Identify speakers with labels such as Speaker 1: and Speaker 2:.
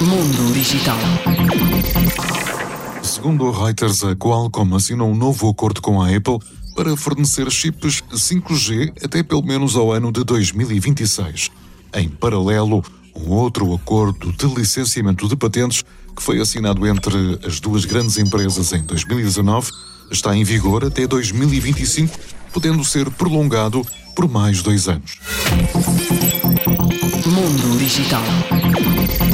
Speaker 1: Mundo Digital.
Speaker 2: Segundo a Reuters, a Qualcomm assinou um novo acordo com a Apple para fornecer chips 5G até pelo menos ao ano de 2026. Em paralelo, um outro acordo de licenciamento de patentes que foi assinado entre as duas grandes empresas em 2019 está em vigor até 2025, podendo ser prolongado por mais dois anos.
Speaker 1: Mundo Digital.